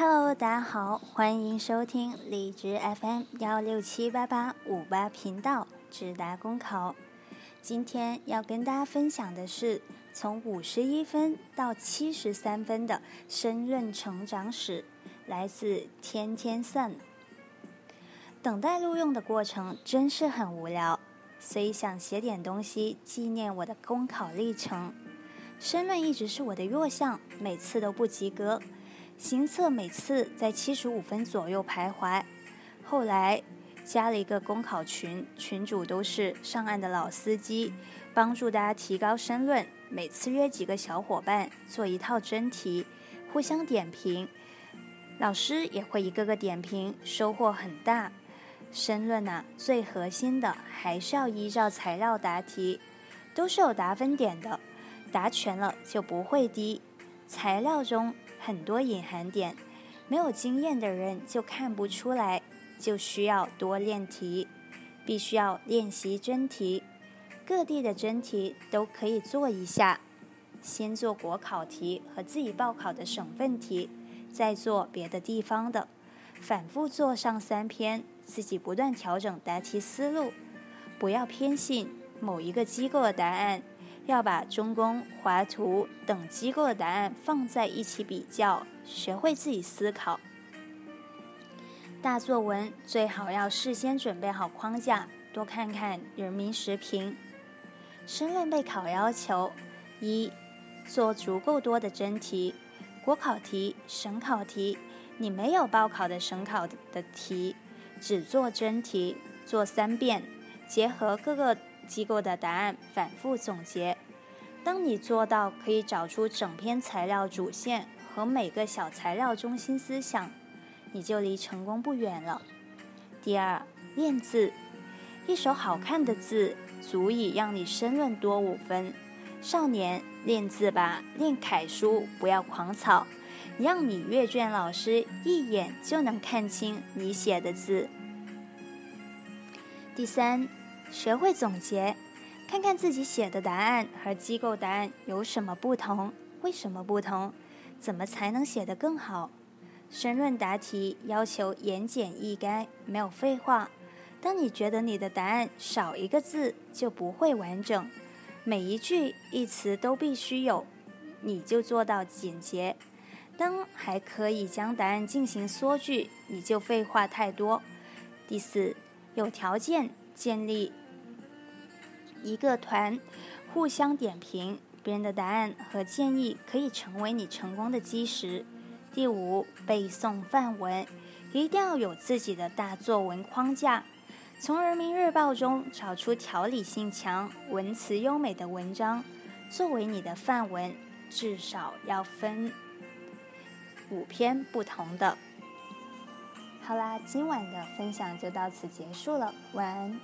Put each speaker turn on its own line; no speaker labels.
Hello，大家好，欢迎收听荔枝 FM 幺六七八八五八频道直达公考。今天要跟大家分享的是从五十一分到七十三分的升任成长史，来自天天散。等待录用的过程真是很无聊，所以想写点东西纪念我的公考历程。申论一直是我的弱项，每次都不及格。行测每次在七十五分左右徘徊，后来加了一个公考群，群主都是上岸的老司机，帮助大家提高申论。每次约几个小伙伴做一套真题，互相点评，老师也会一个个点评，收获很大。申论呐，最核心的还是要依照材料答题，都是有达分点的，答全了就不会低。材料中。很多隐含点，没有经验的人就看不出来，就需要多练题，必须要练习真题，各地的真题都可以做一下，先做国考题和自己报考的省份题，再做别的地方的，反复做上三篇，自己不断调整答题思路，不要偏信某一个机构的答案。要把中公、华图等机构的答案放在一起比较，学会自己思考。大作文最好要事先准备好框架，多看看人民时评。申论备考要求：一、做足够多的真题，国考题、省考题，你没有报考的省考的题，只做真题，做三遍，结合各个。机构的答案反复总结，当你做到可以找出整篇材料主线和每个小材料中心思想，你就离成功不远了。第二，练字，一手好看的字足以让你申论多五分。少年练字吧，练楷书，不要狂草，让你阅卷老师一眼就能看清你写的字。第三。学会总结，看看自己写的答案和机构答案有什么不同，为什么不同，怎么才能写得更好。申论答题要求言简意赅，没有废话。当你觉得你的答案少一个字就不会完整，每一句一词都必须有，你就做到简洁。当还可以将答案进行缩句，你就废话太多。第四，有条件。建立一个团，互相点评别人的答案和建议，可以成为你成功的基石。第五，背诵范文，一定要有自己的大作文框架，从人民日报中找出条理性强、文辞优美的文章，作为你的范文，至少要分五篇不同的。好啦，今晚的分享就到此结束了，晚安。